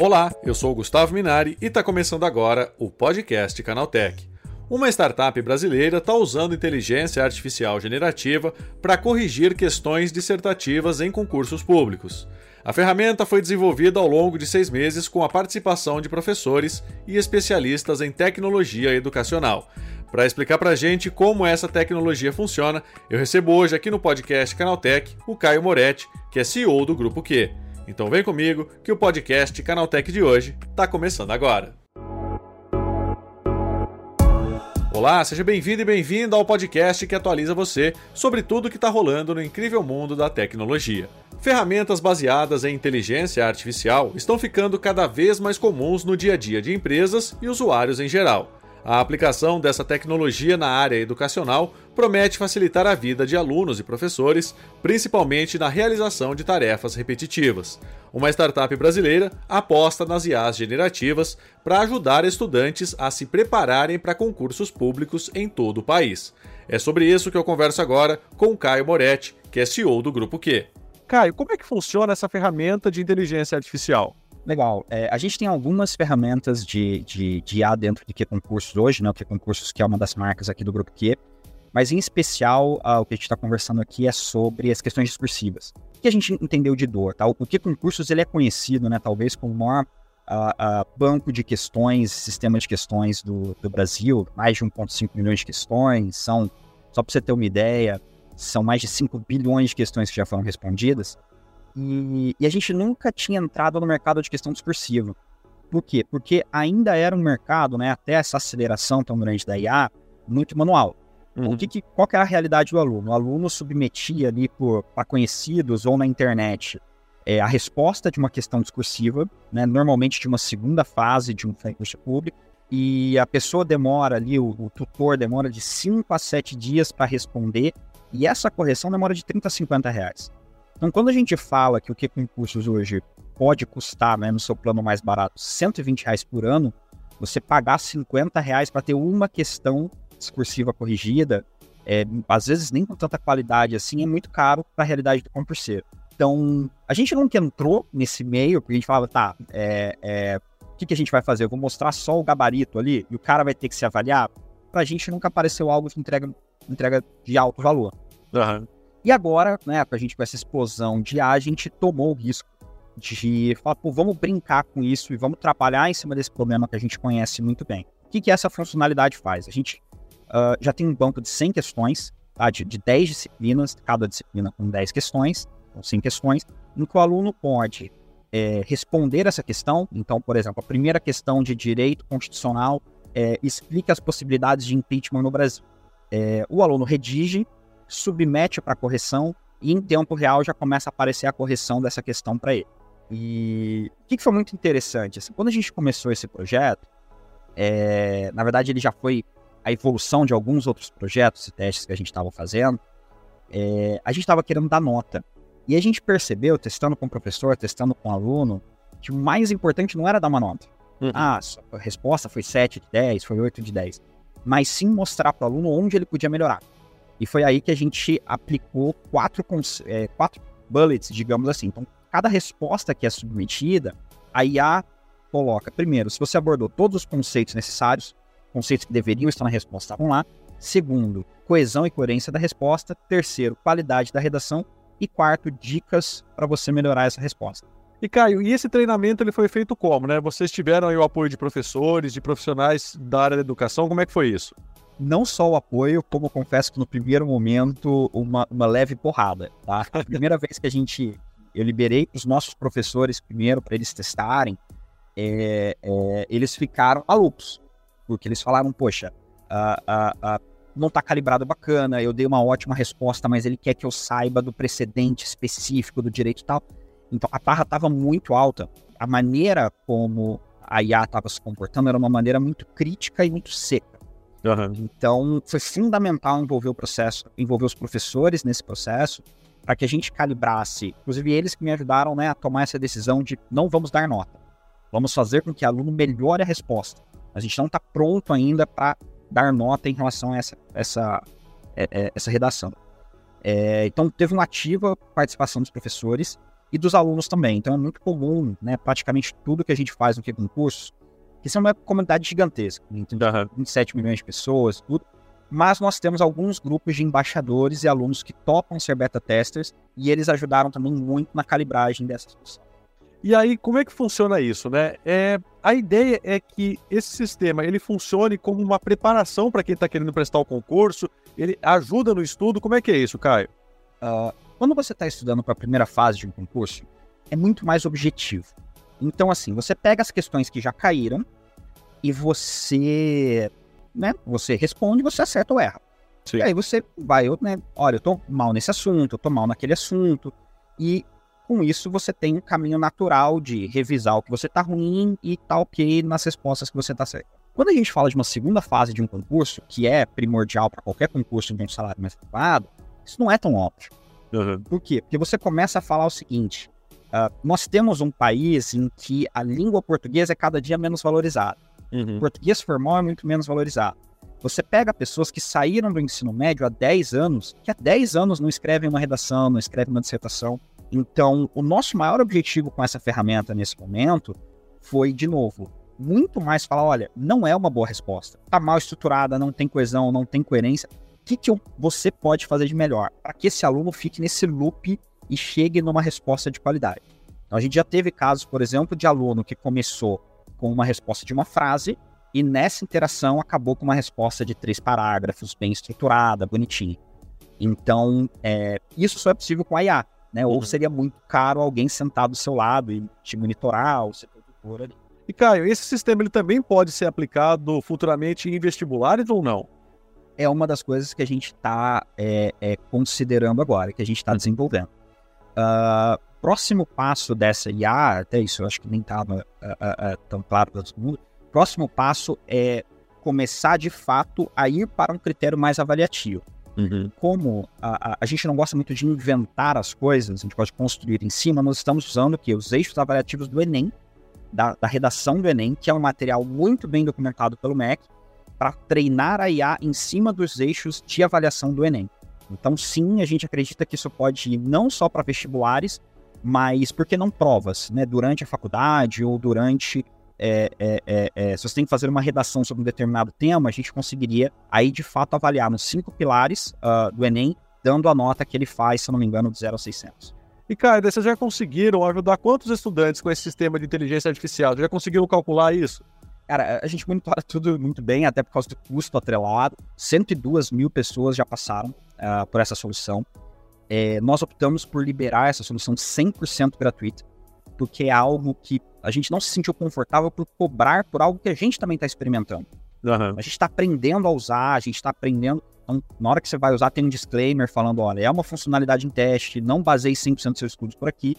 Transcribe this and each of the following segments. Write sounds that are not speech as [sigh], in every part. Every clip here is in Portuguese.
Olá, eu sou Gustavo Minari e está começando agora o podcast Canaltech. Uma startup brasileira está usando inteligência artificial generativa para corrigir questões dissertativas em concursos públicos. A ferramenta foi desenvolvida ao longo de seis meses com a participação de professores e especialistas em tecnologia educacional. Para explicar para a gente como essa tecnologia funciona, eu recebo hoje aqui no podcast Canaltech o Caio Moretti, que é CEO do Grupo Q. Então vem comigo que o podcast Canaltech de hoje está começando agora. Olá, seja bem-vindo e bem-vinda ao podcast que atualiza você sobre tudo que está rolando no incrível mundo da tecnologia. Ferramentas baseadas em inteligência artificial estão ficando cada vez mais comuns no dia a dia de empresas e usuários em geral. A aplicação dessa tecnologia na área educacional promete facilitar a vida de alunos e professores, principalmente na realização de tarefas repetitivas. Uma startup brasileira aposta nas IAs generativas para ajudar estudantes a se prepararem para concursos públicos em todo o país. É sobre isso que eu converso agora com Caio Moretti, que é CEO do Grupo Q. Caio, como é que funciona essa ferramenta de inteligência artificial? Legal. É, a gente tem algumas ferramentas de, de, de IA dentro de Q Concursos hoje, né? O Q Concursos, que é uma das marcas aqui do Grupo Q. Mas, em especial, uh, o que a gente está conversando aqui é sobre as questões discursivas. O que a gente entendeu de dor? Tá? O Q Concursos ele é conhecido, né, talvez, como o maior banco de questões, sistema de questões do, do Brasil. Mais de 1,5 milhões de questões. São, só para você ter uma ideia, são mais de 5 bilhões de questões que já foram respondidas. E, e, a gente nunca tinha entrado no mercado de questão discursiva. Por quê? Porque ainda era um mercado, né, até essa aceleração tão grande da IA, muito manual. Uhum. O que, que, qual que era a realidade do aluno? O aluno submetia ali para conhecidos ou na internet é, a resposta de uma questão discursiva, né, normalmente de uma segunda fase de um concurso público, e a pessoa demora ali, o, o tutor demora de 5 a 7 dias para responder, e essa correção demora de 30 a 50 reais. Então, quando a gente fala que o que concursos hoje pode custar, né, no seu plano mais barato, 120 reais por ano, você pagar 50 reais para ter uma questão discursiva corrigida, é, às vezes nem com tanta qualidade assim, é muito caro para a realidade do concurseiro. Então, a gente nunca entrou nesse meio, porque a gente falava, tá, é, é, o que, que a gente vai fazer? Eu vou mostrar só o gabarito ali e o cara vai ter que se avaliar. Para a gente nunca apareceu algo que entrega, entrega de alto valor. Uhum. E agora, né, a gente com essa explosão de A, a gente tomou o risco de falar, pô, vamos brincar com isso e vamos trabalhar em cima desse problema que a gente conhece muito bem. O que, que essa funcionalidade faz? A gente uh, já tem um banco de 100 questões, tá, de, de 10 disciplinas, cada disciplina com 10 questões, com 100 questões, em que o aluno pode é, responder essa questão. Então, por exemplo, a primeira questão de direito constitucional é, explica as possibilidades de impeachment no Brasil. É, o aluno redige submete para correção e em tempo real já começa a aparecer a correção dessa questão para ele. E o que, foi muito interessante? Assim, quando a gente começou esse projeto, é, na verdade ele já foi a evolução de alguns outros projetos e testes que a gente estava fazendo. É, a gente estava querendo dar nota. E a gente percebeu, testando com o professor, testando com o aluno, que o mais importante não era dar uma nota. Uhum. Ah, a resposta foi 7 de 10, foi 8 de 10. Mas sim mostrar para o aluno onde ele podia melhorar. E foi aí que a gente aplicou quatro, é, quatro bullets, digamos assim. Então, cada resposta que é submetida, a IA coloca, primeiro, se você abordou todos os conceitos necessários, conceitos que deveriam estar na resposta estavam lá. Segundo, coesão e coerência da resposta. Terceiro, qualidade da redação. E quarto, dicas para você melhorar essa resposta. E Caio, e esse treinamento ele foi feito como, né? Vocês tiveram aí o apoio de professores, de profissionais da área da educação, como é que foi isso? Não só o apoio, como confesso que no primeiro momento, uma, uma leve porrada, tá? A primeira [laughs] vez que a gente, eu liberei os nossos professores primeiro para eles testarem, é, é, eles ficaram malucos, porque eles falaram, poxa, não está calibrado bacana, eu dei uma ótima resposta, mas ele quer que eu saiba do precedente específico do direito e tal. Então a barra estava muito alta, a maneira como a IA estava se comportando era uma maneira muito crítica e muito seca. Uhum. Então, foi fundamental envolver o processo, envolver os professores nesse processo, para que a gente calibrasse. Inclusive, eles que me ajudaram né, a tomar essa decisão de não vamos dar nota. Vamos fazer com que o aluno melhore a resposta. A gente não está pronto ainda para dar nota em relação a essa, essa, é, é, essa redação. É, então, teve uma ativa participação dos professores e dos alunos também. Então, é muito comum, né, praticamente tudo que a gente faz no que concurso, que são é uma comunidade gigantesca, então, uhum. 27 milhões de pessoas, tudo. Mas nós temos alguns grupos de embaixadores e alunos que topam ser beta testers e eles ajudaram também muito na calibragem dessa solução. E aí, como é que funciona isso, né? É, a ideia é que esse sistema ele funcione como uma preparação para quem está querendo prestar o concurso, ele ajuda no estudo. Como é que é isso, Caio? Uh, quando você está estudando para a primeira fase de um concurso, é muito mais objetivo. Então, assim, você pega as questões que já caíram e você, né, você responde, você acerta ou erra. Sim. E aí você vai, né, olha, eu tô mal nesse assunto, eu tô mal naquele assunto, e com isso você tem um caminho natural de revisar o que você está ruim e tá ok nas respostas que você está certo. Quando a gente fala de uma segunda fase de um concurso, que é primordial para qualquer concurso de um salário mais elevado, isso não é tão óbvio. Uhum. Por quê? Porque você começa a falar o seguinte: uh, nós temos um país em que a língua portuguesa é cada dia menos valorizada. Uhum. O português formal é muito menos valorizado. Você pega pessoas que saíram do ensino médio há 10 anos, que há 10 anos não escrevem uma redação, não escrevem uma dissertação. Então, o nosso maior objetivo com essa ferramenta nesse momento foi, de novo, muito mais falar: olha, não é uma boa resposta. Está mal estruturada, não tem coesão, não tem coerência. O que, que você pode fazer de melhor para que esse aluno fique nesse loop e chegue numa resposta de qualidade? Então, a gente já teve casos, por exemplo, de aluno que começou com uma resposta de uma frase e nessa interação acabou com uma resposta de três parágrafos, bem estruturada, bonitinha. Então, é, isso só é possível com a IA né? Uhum. Ou seria muito caro alguém sentado do seu lado e te monitorar, ou ser tutor ali. E Caio, esse sistema ele também pode ser aplicado futuramente em vestibulares ou não? É uma das coisas que a gente está é, é, considerando agora, que a gente está uhum. desenvolvendo. Uh, próximo passo dessa IA, até isso eu acho que nem estava uh, uh, tão claro para todo mundo, próximo passo é começar de fato a ir para um critério mais avaliativo. Uhum. Como a, a, a, gente não gosta muito de inventar as coisas, a gente pode construir em cima, nós estamos usando que os eixos avaliativos do Enem, da, da, redação do Enem, que é um material muito bem documentado pelo MEC, para treinar a IA em cima dos eixos de avaliação do Enem. Então, sim, a gente acredita que isso pode ir não só para vestibulares, mas por que não provas, né? Durante a faculdade ou durante é, é, é, é, se você tem que fazer uma redação sobre um determinado tema, a gente conseguiria aí de fato avaliar nos cinco pilares uh, do Enem, dando a nota que ele faz, se não me engano, de 0 a 600. E, cara, vocês já conseguiram ajudar quantos estudantes com esse sistema de inteligência artificial? Já conseguiram calcular isso? Cara, a gente monitora [laughs] tudo muito bem, até por causa do custo atrelado. 102 mil pessoas já passaram uh, por essa solução. É, nós optamos por liberar essa solução 100% gratuita porque é algo que a gente não se sentiu confortável por cobrar por algo que a gente também está experimentando. Uhum. A gente está aprendendo a usar, a gente está aprendendo. Então, na hora que você vai usar, tem um disclaimer falando: olha, é uma funcionalidade em teste, não baseie 100% dos seus estudos por aqui.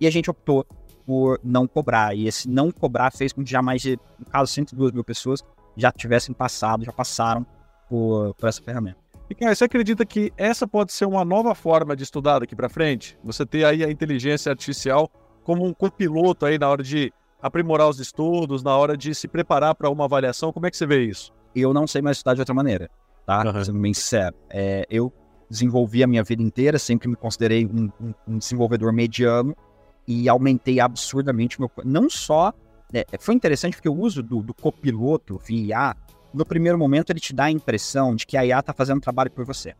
E a gente optou por não cobrar. E esse não cobrar fez com que já mais de, no caso, 102 mil pessoas já tivessem passado, já passaram por, por essa ferramenta. E você acredita que essa pode ser uma nova forma de estudar daqui para frente? Você ter aí a inteligência artificial como um copiloto aí na hora de aprimorar os estudos, na hora de se preparar para uma avaliação? Como é que você vê isso? Eu não sei mais estudar de outra maneira, tá? Uhum. Sendo bem sincero. É, eu desenvolvi a minha vida inteira, sempre me considerei um, um, um desenvolvedor mediano e aumentei absurdamente meu. Não só. É, foi interessante porque o uso do, do copiloto via IA, no primeiro momento, ele te dá a impressão de que a IA está fazendo trabalho por você.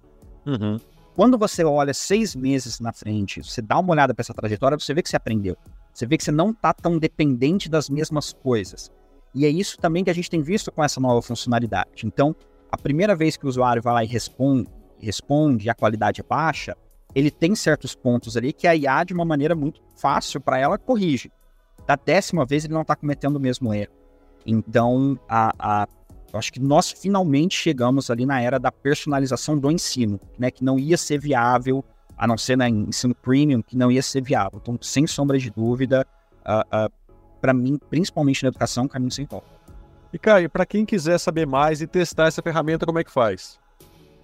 Uhum. Quando você olha seis meses na frente, você dá uma olhada para essa trajetória, você vê que você aprendeu. Você vê que você não está tão dependente das mesmas coisas. E é isso também que a gente tem visto com essa nova funcionalidade. Então, a primeira vez que o usuário vai lá e responde, responde e a qualidade é baixa, ele tem certos pontos ali que a IA, de uma maneira muito fácil para ela, corrige. Da décima vez, ele não está cometendo o mesmo erro. Então, a, a acho que nós finalmente chegamos ali na era da personalização do ensino, né? Que não ia ser viável, a não ser no ensino premium, que não ia ser viável. Então, sem sombra de dúvida, uh, uh, para mim, principalmente na educação, caminho sem volta. E Caio, para quem quiser saber mais e testar essa ferramenta, como é que faz?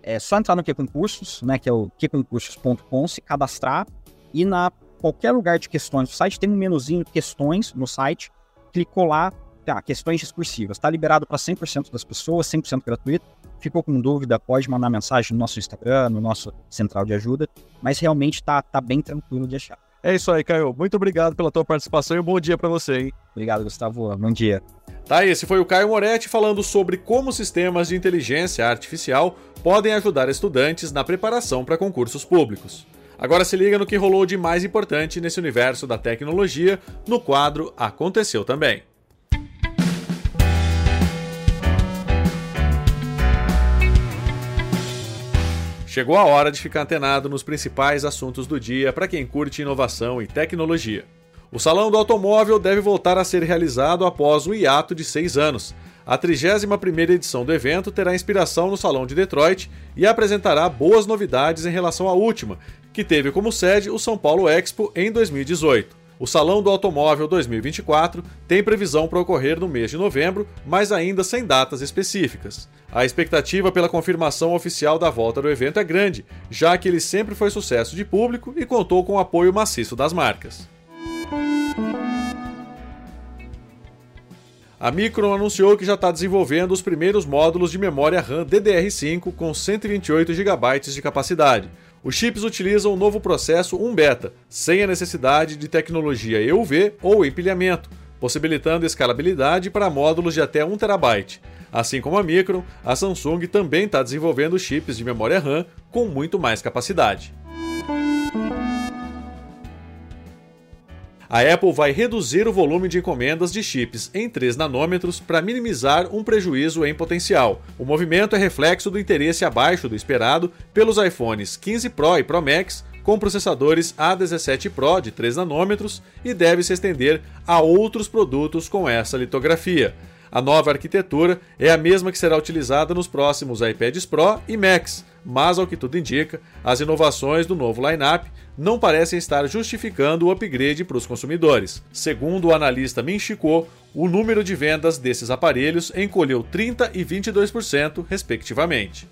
É só entrar no Que Concursos, né? Que é o queconcursos.com, se cadastrar e na qualquer lugar de questões do site tem um menuzinho questões no site, clicou lá, tá, questões discursivas, está liberado para 100% das pessoas, 100% gratuito. Ficou com dúvida, pode mandar mensagem no nosso Instagram, no nosso central de ajuda, mas realmente está tá bem tranquilo de achar. É isso aí, Caio. Muito obrigado pela tua participação e um bom dia para você, hein? Obrigado, Gustavo. Bom dia. Tá, esse foi o Caio Moretti falando sobre como sistemas de inteligência artificial podem ajudar estudantes na preparação para concursos públicos. Agora se liga no que rolou de mais importante nesse universo da tecnologia no quadro Aconteceu Também. Chegou a hora de ficar antenado nos principais assuntos do dia para quem curte inovação e tecnologia. O Salão do Automóvel deve voltar a ser realizado após o hiato de seis anos. A 31ª edição do evento terá inspiração no Salão de Detroit e apresentará boas novidades em relação à última, que teve como sede o São Paulo Expo em 2018. O Salão do Automóvel 2024 tem previsão para ocorrer no mês de novembro, mas ainda sem datas específicas. A expectativa pela confirmação oficial da volta do evento é grande, já que ele sempre foi sucesso de público e contou com o apoio maciço das marcas. A Micron anunciou que já está desenvolvendo os primeiros módulos de memória RAM DDR5 com 128 GB de capacidade. Os chips utilizam o novo processo 1 beta, sem a necessidade de tecnologia EUV ou empilhamento, possibilitando escalabilidade para módulos de até 1 TB. Assim como a Micron, a Samsung também está desenvolvendo chips de memória RAM com muito mais capacidade. A Apple vai reduzir o volume de encomendas de chips em 3 nanômetros para minimizar um prejuízo em potencial. O movimento é reflexo do interesse abaixo do esperado pelos iPhones 15 Pro e Pro Max com processadores A17 Pro de 3 nanômetros e deve se estender a outros produtos com essa litografia. A nova arquitetura é a mesma que será utilizada nos próximos iPads Pro e Max, mas ao que tudo indica, as inovações do novo lineup não parecem estar justificando o upgrade para os consumidores. Segundo o analista Min o número de vendas desses aparelhos encolheu 30 e 22%, respectivamente.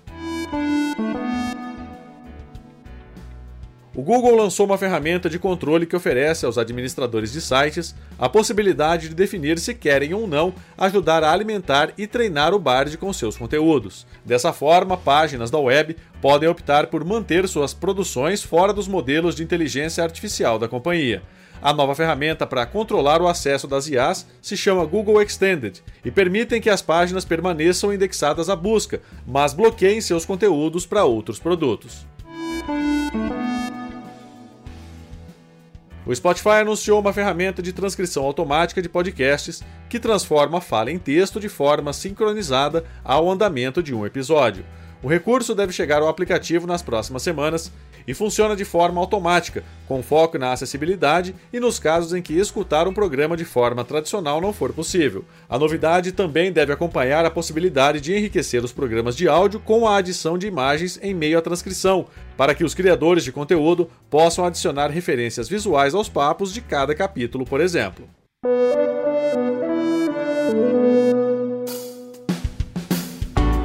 O Google lançou uma ferramenta de controle que oferece aos administradores de sites a possibilidade de definir se querem ou não ajudar a alimentar e treinar o Bard com seus conteúdos. Dessa forma, páginas da web podem optar por manter suas produções fora dos modelos de inteligência artificial da companhia. A nova ferramenta para controlar o acesso das IAs se chama Google Extended e permitem que as páginas permaneçam indexadas à busca, mas bloqueiem seus conteúdos para outros produtos. O Spotify anunciou uma ferramenta de transcrição automática de podcasts que transforma a fala em texto de forma sincronizada ao andamento de um episódio. O recurso deve chegar ao aplicativo nas próximas semanas e funciona de forma automática, com foco na acessibilidade e nos casos em que escutar um programa de forma tradicional não for possível. A novidade também deve acompanhar a possibilidade de enriquecer os programas de áudio com a adição de imagens em meio à transcrição, para que os criadores de conteúdo possam adicionar referências visuais aos papos de cada capítulo, por exemplo.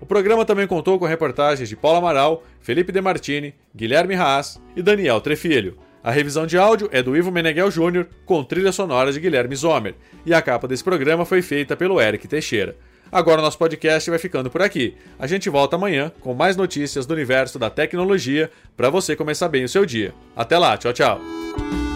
O programa também contou com reportagens de Paulo Amaral, Felipe Demartini, Guilherme Haas e Daniel Trefilho. A revisão de áudio é do Ivo Meneghel Jr., com trilha sonora de Guilherme Zomer, e a capa desse programa foi feita pelo Eric Teixeira. Agora nosso podcast vai ficando por aqui. A gente volta amanhã com mais notícias do universo da tecnologia para você começar bem o seu dia. Até lá, tchau, tchau.